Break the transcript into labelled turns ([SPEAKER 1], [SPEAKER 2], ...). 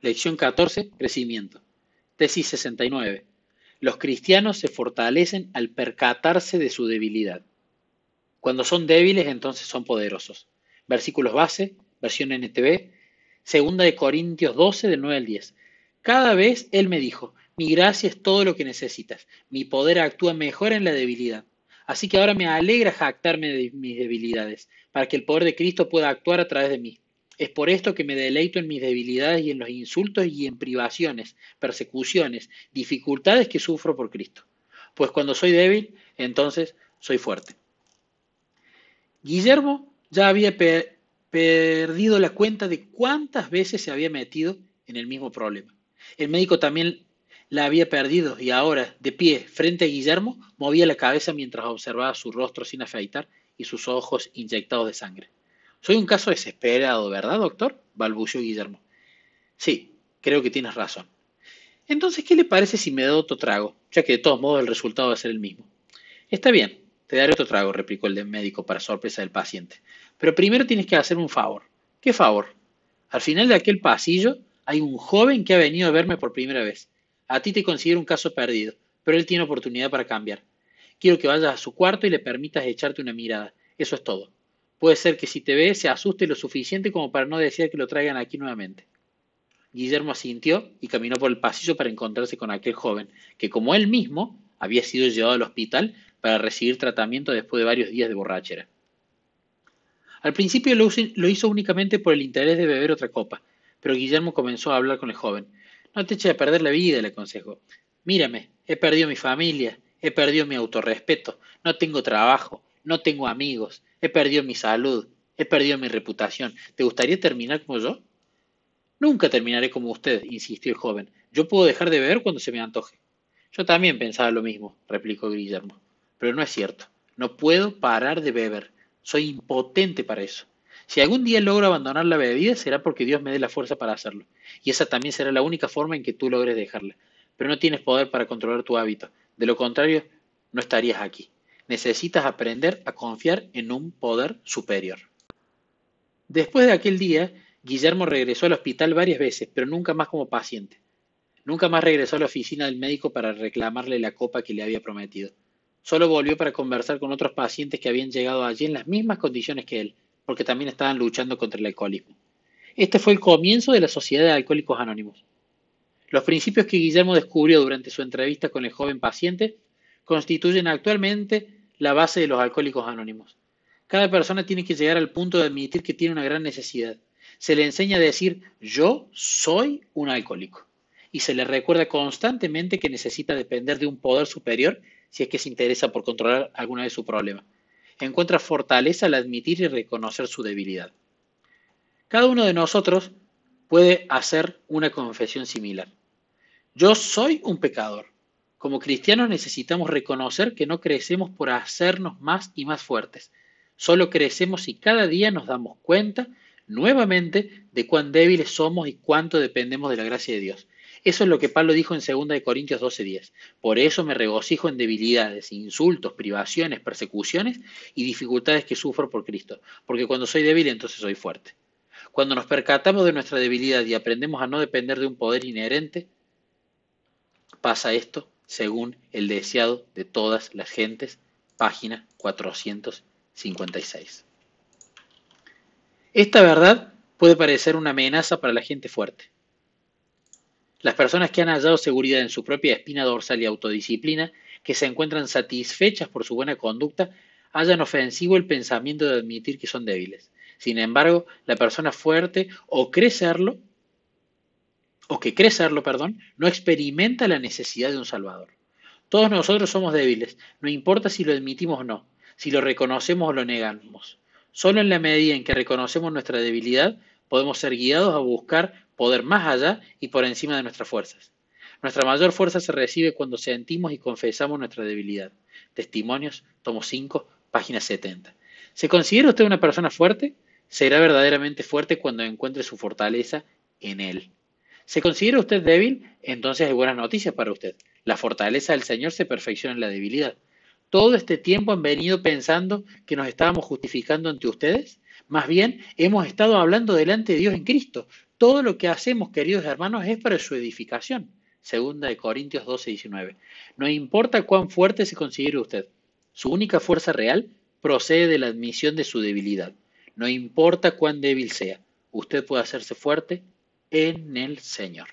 [SPEAKER 1] Lección 14, crecimiento. Tesis 69. Los cristianos se fortalecen al percatarse de su debilidad. Cuando son débiles, entonces son poderosos. Versículos base, versión NTV, segunda de Corintios 12, del 9 al 10. Cada vez Él me dijo, mi gracia es todo lo que necesitas, mi poder actúa mejor en la debilidad. Así que ahora me alegra jactarme de mis debilidades, para que el poder de Cristo pueda actuar a través de mí. Es por esto que me deleito en mis debilidades y en los insultos y en privaciones, persecuciones, dificultades que sufro por Cristo. Pues cuando soy débil, entonces soy fuerte. Guillermo ya había perdido la cuenta de cuántas veces se había metido en el mismo problema. El médico también la había perdido y ahora, de pie, frente a Guillermo, movía la cabeza mientras observaba su rostro sin afeitar y sus ojos inyectados de sangre. Soy un caso desesperado, ¿verdad, doctor? balbuceó Guillermo. Sí, creo que tienes razón. Entonces, ¿qué le parece si me da otro trago? Ya que de todos modos el resultado va a ser el mismo. Está bien, te daré otro trago, replicó el médico para sorpresa del paciente. Pero primero tienes que hacer un favor. ¿Qué favor? Al final de aquel pasillo hay un joven que ha venido a verme por primera vez. A ti te considero un caso perdido, pero él tiene oportunidad para cambiar. Quiero que vayas a su cuarto y le permitas echarte una mirada. Eso es todo. Puede ser que si te ve se asuste lo suficiente como para no desear que lo traigan aquí nuevamente. Guillermo asintió y caminó por el pasillo para encontrarse con aquel joven, que como él mismo había sido llevado al hospital para recibir tratamiento después de varios días de borrachera. Al principio lo hizo únicamente por el interés de beber otra copa, pero Guillermo comenzó a hablar con el joven. No te eches a perder la vida, le aconsejó. Mírame, he perdido mi familia, he perdido mi autorrespeto, no tengo trabajo, no tengo amigos, he perdido mi salud, he perdido mi reputación. ¿Te gustaría terminar como yo? Nunca terminaré como usted, insistió el joven. Yo puedo dejar de beber cuando se me antoje. Yo también pensaba lo mismo, replicó Guillermo. Pero no es cierto. No puedo parar de beber. Soy impotente para eso. Si algún día logro abandonar la bebida, será porque Dios me dé la fuerza para hacerlo. Y esa también será la única forma en que tú logres dejarla. Pero no tienes poder para controlar tu hábito. De lo contrario, no estarías aquí necesitas aprender a confiar en un poder superior. Después de aquel día, Guillermo regresó al hospital varias veces, pero nunca más como paciente. Nunca más regresó a la oficina del médico para reclamarle la copa que le había prometido. Solo volvió para conversar con otros pacientes que habían llegado allí en las mismas condiciones que él, porque también estaban luchando contra el alcoholismo. Este fue el comienzo de la Sociedad de Alcohólicos Anónimos. Los principios que Guillermo descubrió durante su entrevista con el joven paciente constituyen actualmente la base de los alcohólicos anónimos. Cada persona tiene que llegar al punto de admitir que tiene una gran necesidad. Se le enseña a decir yo soy un alcohólico y se le recuerda constantemente que necesita depender de un poder superior si es que se interesa por controlar alguna de sus problemas. Encuentra fortaleza al admitir y reconocer su debilidad. Cada uno de nosotros puede hacer una confesión similar. Yo soy un pecador. Como cristianos necesitamos reconocer que no crecemos por hacernos más y más fuertes. Solo crecemos si cada día nos damos cuenta nuevamente de cuán débiles somos y cuánto dependemos de la gracia de Dios. Eso es lo que Pablo dijo en 2 Corintios 12:10. Por eso me regocijo en debilidades, insultos, privaciones, persecuciones y dificultades que sufro por Cristo, porque cuando soy débil entonces soy fuerte. Cuando nos percatamos de nuestra debilidad y aprendemos a no depender de un poder inherente, pasa esto según el deseado de todas las gentes, página 456. Esta verdad puede parecer una amenaza para la gente fuerte. Las personas que han hallado seguridad en su propia espina dorsal y autodisciplina, que se encuentran satisfechas por su buena conducta, hallan ofensivo el pensamiento de admitir que son débiles. Sin embargo, la persona fuerte o cree serlo o que cree serlo, perdón, no experimenta la necesidad de un Salvador. Todos nosotros somos débiles, no importa si lo admitimos o no, si lo reconocemos o lo negamos. Solo en la medida en que reconocemos nuestra debilidad, podemos ser guiados a buscar poder más allá y por encima de nuestras fuerzas. Nuestra mayor fuerza se recibe cuando sentimos y confesamos nuestra debilidad. Testimonios, tomo 5, página 70. ¿Se considera usted una persona fuerte? Será verdaderamente fuerte cuando encuentre su fortaleza en él. ¿Se considera usted débil? Entonces hay buenas noticias para usted. La fortaleza del Señor se perfecciona en la debilidad. Todo este tiempo han venido pensando que nos estábamos justificando ante ustedes. Más bien, hemos estado hablando delante de Dios en Cristo. Todo lo que hacemos, queridos hermanos, es para su edificación. Segunda de Corintios 12, 19. No importa cuán fuerte se considere usted. Su única fuerza real procede de la admisión de su debilidad. No importa cuán débil sea, usted puede hacerse fuerte en el Señor.